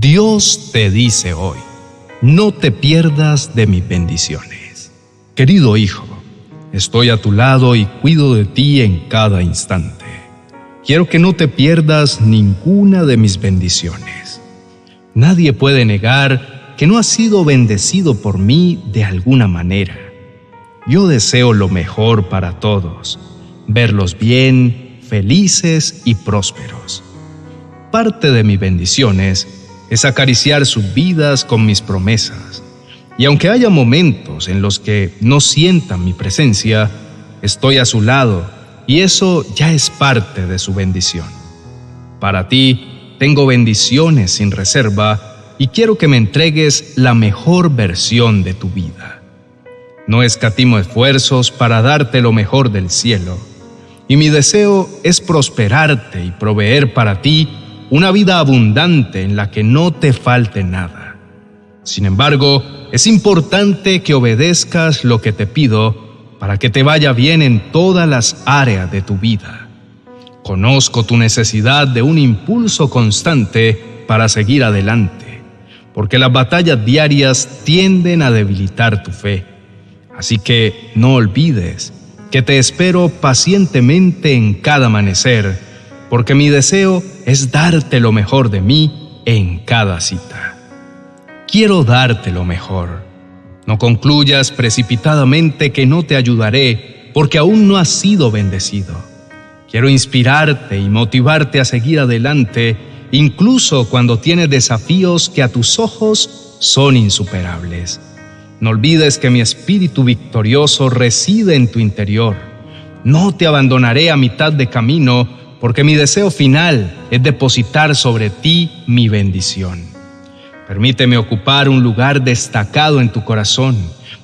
Dios te dice hoy, no te pierdas de mis bendiciones. Querido hijo, estoy a tu lado y cuido de ti en cada instante. Quiero que no te pierdas ninguna de mis bendiciones. Nadie puede negar que no has sido bendecido por mí de alguna manera. Yo deseo lo mejor para todos, verlos bien, felices y prósperos. Parte de mis bendiciones es acariciar sus vidas con mis promesas. Y aunque haya momentos en los que no sientan mi presencia, estoy a su lado y eso ya es parte de su bendición. Para ti, tengo bendiciones sin reserva y quiero que me entregues la mejor versión de tu vida. No escatimo esfuerzos para darte lo mejor del cielo, y mi deseo es prosperarte y proveer para ti una vida abundante en la que no te falte nada. Sin embargo, es importante que obedezcas lo que te pido para que te vaya bien en todas las áreas de tu vida. Conozco tu necesidad de un impulso constante para seguir adelante, porque las batallas diarias tienden a debilitar tu fe. Así que no olvides que te espero pacientemente en cada amanecer porque mi deseo es darte lo mejor de mí en cada cita. Quiero darte lo mejor. No concluyas precipitadamente que no te ayudaré porque aún no has sido bendecido. Quiero inspirarte y motivarte a seguir adelante, incluso cuando tienes desafíos que a tus ojos son insuperables. No olvides que mi espíritu victorioso reside en tu interior. No te abandonaré a mitad de camino, porque mi deseo final es depositar sobre ti mi bendición. Permíteme ocupar un lugar destacado en tu corazón.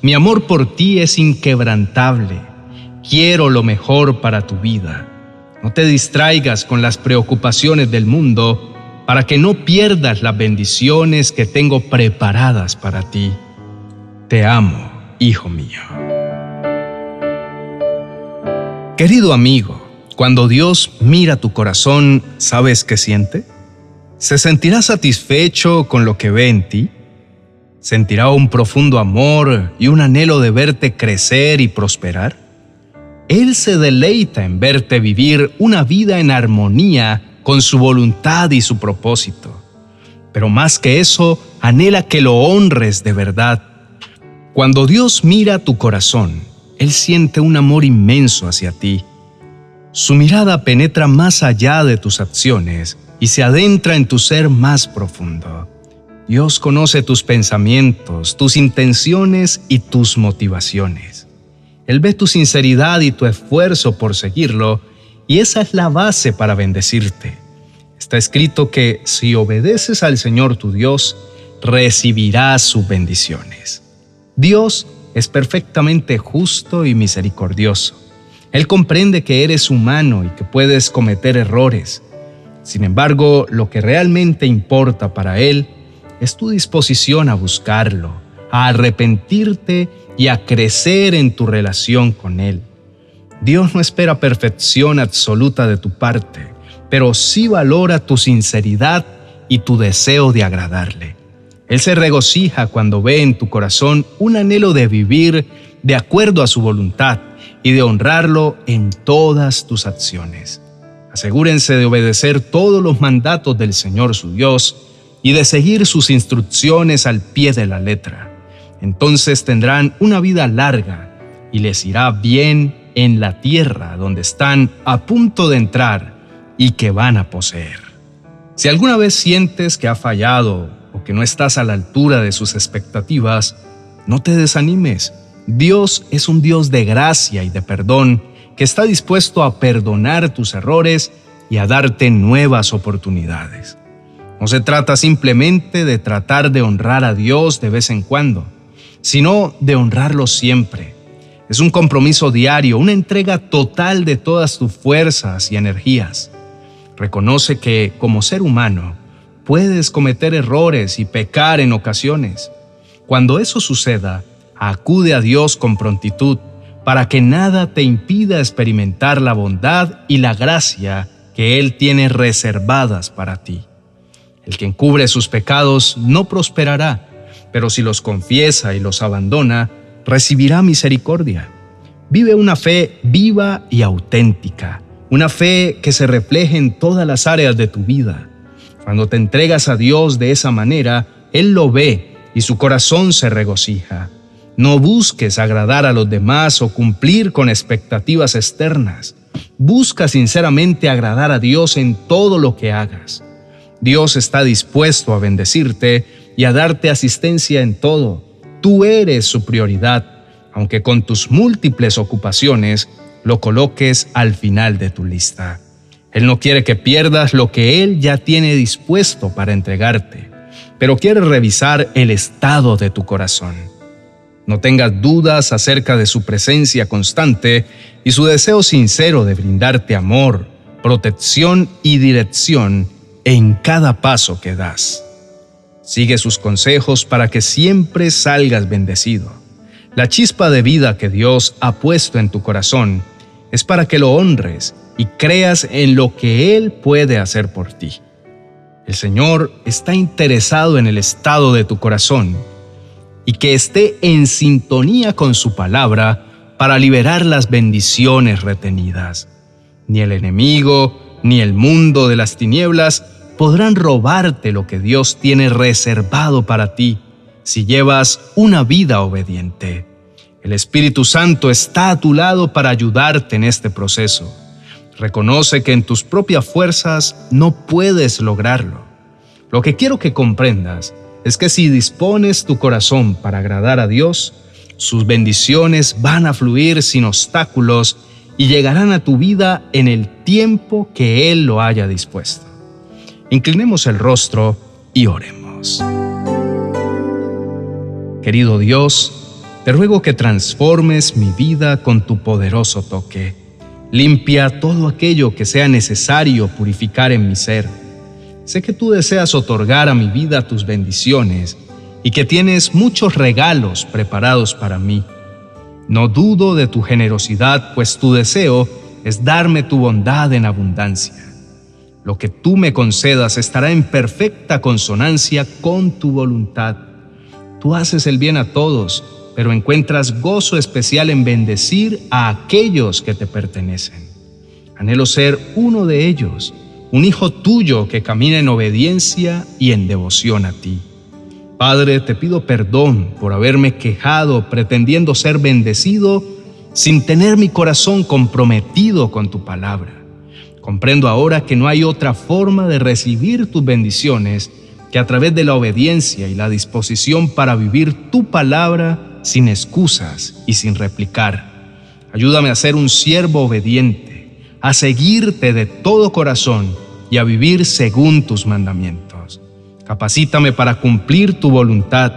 Mi amor por ti es inquebrantable. Quiero lo mejor para tu vida. No te distraigas con las preocupaciones del mundo para que no pierdas las bendiciones que tengo preparadas para ti. Te amo, hijo mío. Querido amigo, cuando Dios mira tu corazón, ¿sabes qué siente? ¿Se sentirá satisfecho con lo que ve en ti? ¿Sentirá un profundo amor y un anhelo de verte crecer y prosperar? Él se deleita en verte vivir una vida en armonía con su voluntad y su propósito. Pero más que eso, anhela que lo honres de verdad. Cuando Dios mira tu corazón, Él siente un amor inmenso hacia ti su mirada penetra más allá de tus acciones y se adentra en tu ser más profundo. Dios conoce tus pensamientos, tus intenciones y tus motivaciones. Él ve tu sinceridad y tu esfuerzo por seguirlo y esa es la base para bendecirte. Está escrito que si obedeces al Señor tu Dios, recibirás sus bendiciones. Dios es perfectamente justo y misericordioso él comprende que eres humano y que puedes cometer errores. Sin embargo, lo que realmente importa para Él es tu disposición a buscarlo, a arrepentirte y a crecer en tu relación con Él. Dios no espera perfección absoluta de tu parte, pero sí valora tu sinceridad y tu deseo de agradarle. Él se regocija cuando ve en tu corazón un anhelo de vivir de acuerdo a su voluntad y de honrarlo en todas tus acciones. Asegúrense de obedecer todos los mandatos del Señor su Dios y de seguir sus instrucciones al pie de la letra. Entonces tendrán una vida larga y les irá bien en la tierra donde están a punto de entrar y que van a poseer. Si alguna vez sientes que ha fallado o que no estás a la altura de sus expectativas, no te desanimes Dios es un Dios de gracia y de perdón que está dispuesto a perdonar tus errores y a darte nuevas oportunidades. No se trata simplemente de tratar de honrar a Dios de vez en cuando, sino de honrarlo siempre. Es un compromiso diario, una entrega total de todas tus fuerzas y energías. Reconoce que, como ser humano, puedes cometer errores y pecar en ocasiones. Cuando eso suceda, acude a Dios con prontitud para que nada te impida experimentar la bondad y la gracia que Él tiene reservadas para ti. El que encubre sus pecados no prosperará, pero si los confiesa y los abandona, recibirá misericordia. Vive una fe viva y auténtica, una fe que se refleje en todas las áreas de tu vida. Cuando te entregas a Dios de esa manera, Él lo ve y su corazón se regocija. No busques agradar a los demás o cumplir con expectativas externas. Busca sinceramente agradar a Dios en todo lo que hagas. Dios está dispuesto a bendecirte y a darte asistencia en todo. Tú eres su prioridad, aunque con tus múltiples ocupaciones lo coloques al final de tu lista. Él no quiere que pierdas lo que Él ya tiene dispuesto para entregarte, pero quiere revisar el estado de tu corazón. No tengas dudas acerca de su presencia constante y su deseo sincero de brindarte amor, protección y dirección en cada paso que das. Sigue sus consejos para que siempre salgas bendecido. La chispa de vida que Dios ha puesto en tu corazón es para que lo honres y creas en lo que Él puede hacer por ti. El Señor está interesado en el estado de tu corazón y que esté en sintonía con su palabra para liberar las bendiciones retenidas. Ni el enemigo, ni el mundo de las tinieblas podrán robarte lo que Dios tiene reservado para ti si llevas una vida obediente. El Espíritu Santo está a tu lado para ayudarte en este proceso. Reconoce que en tus propias fuerzas no puedes lograrlo. Lo que quiero que comprendas es que si dispones tu corazón para agradar a Dios, sus bendiciones van a fluir sin obstáculos y llegarán a tu vida en el tiempo que Él lo haya dispuesto. Inclinemos el rostro y oremos. Querido Dios, te ruego que transformes mi vida con tu poderoso toque. Limpia todo aquello que sea necesario purificar en mi ser. Sé que tú deseas otorgar a mi vida tus bendiciones y que tienes muchos regalos preparados para mí. No dudo de tu generosidad, pues tu deseo es darme tu bondad en abundancia. Lo que tú me concedas estará en perfecta consonancia con tu voluntad. Tú haces el bien a todos, pero encuentras gozo especial en bendecir a aquellos que te pertenecen. Anhelo ser uno de ellos, un hijo tuyo que camina en obediencia y en devoción a ti. Padre, te pido perdón por haberme quejado pretendiendo ser bendecido sin tener mi corazón comprometido con tu palabra. Comprendo ahora que no hay otra forma de recibir tus bendiciones que a través de la obediencia y la disposición para vivir tu palabra sin excusas y sin replicar. Ayúdame a ser un siervo obediente, a seguirte de todo corazón y a vivir según tus mandamientos. Capacítame para cumplir tu voluntad.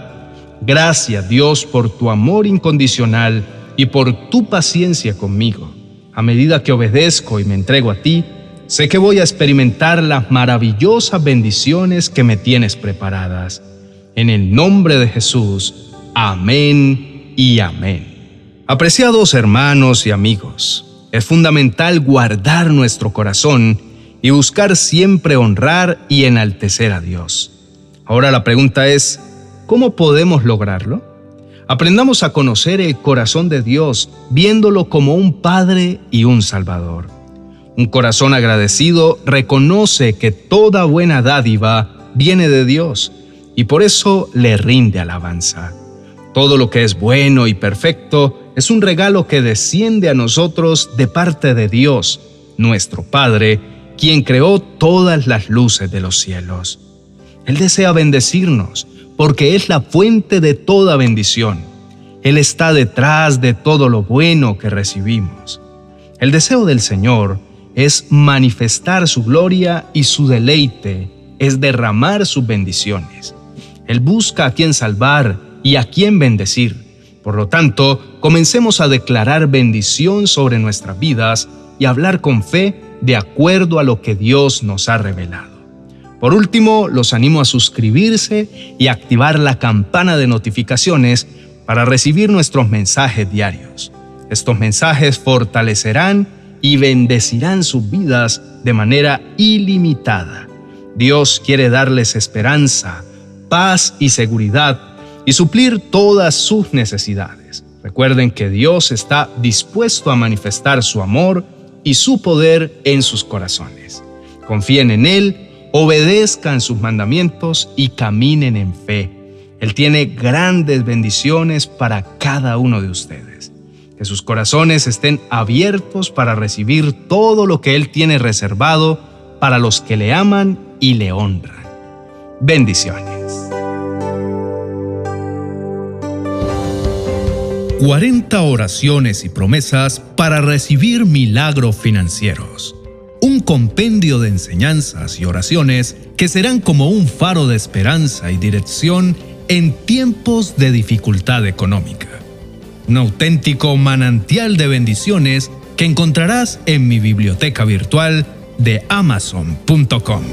Gracias Dios por tu amor incondicional y por tu paciencia conmigo. A medida que obedezco y me entrego a ti, Sé que voy a experimentar las maravillosas bendiciones que me tienes preparadas. En el nombre de Jesús, amén y amén. Apreciados hermanos y amigos, es fundamental guardar nuestro corazón y buscar siempre honrar y enaltecer a Dios. Ahora la pregunta es, ¿cómo podemos lograrlo? Aprendamos a conocer el corazón de Dios viéndolo como un Padre y un Salvador. Un corazón agradecido reconoce que toda buena dádiva viene de Dios y por eso le rinde alabanza. Todo lo que es bueno y perfecto es un regalo que desciende a nosotros de parte de Dios, nuestro Padre, quien creó todas las luces de los cielos. Él desea bendecirnos porque es la fuente de toda bendición. Él está detrás de todo lo bueno que recibimos. El deseo del Señor es manifestar su gloria y su deleite es derramar sus bendiciones. Él busca a quien salvar y a quien bendecir. Por lo tanto, comencemos a declarar bendición sobre nuestras vidas y hablar con fe de acuerdo a lo que Dios nos ha revelado. Por último, los animo a suscribirse y activar la campana de notificaciones para recibir nuestros mensajes diarios. Estos mensajes fortalecerán y bendecirán sus vidas de manera ilimitada. Dios quiere darles esperanza, paz y seguridad y suplir todas sus necesidades. Recuerden que Dios está dispuesto a manifestar su amor y su poder en sus corazones. Confíen en Él, obedezcan sus mandamientos y caminen en fe. Él tiene grandes bendiciones para cada uno de ustedes. Que sus corazones estén abiertos para recibir todo lo que Él tiene reservado para los que le aman y le honran. Bendiciones. 40 oraciones y promesas para recibir milagros financieros. Un compendio de enseñanzas y oraciones que serán como un faro de esperanza y dirección en tiempos de dificultad económica. Un auténtico manantial de bendiciones que encontrarás en mi biblioteca virtual de amazon.com.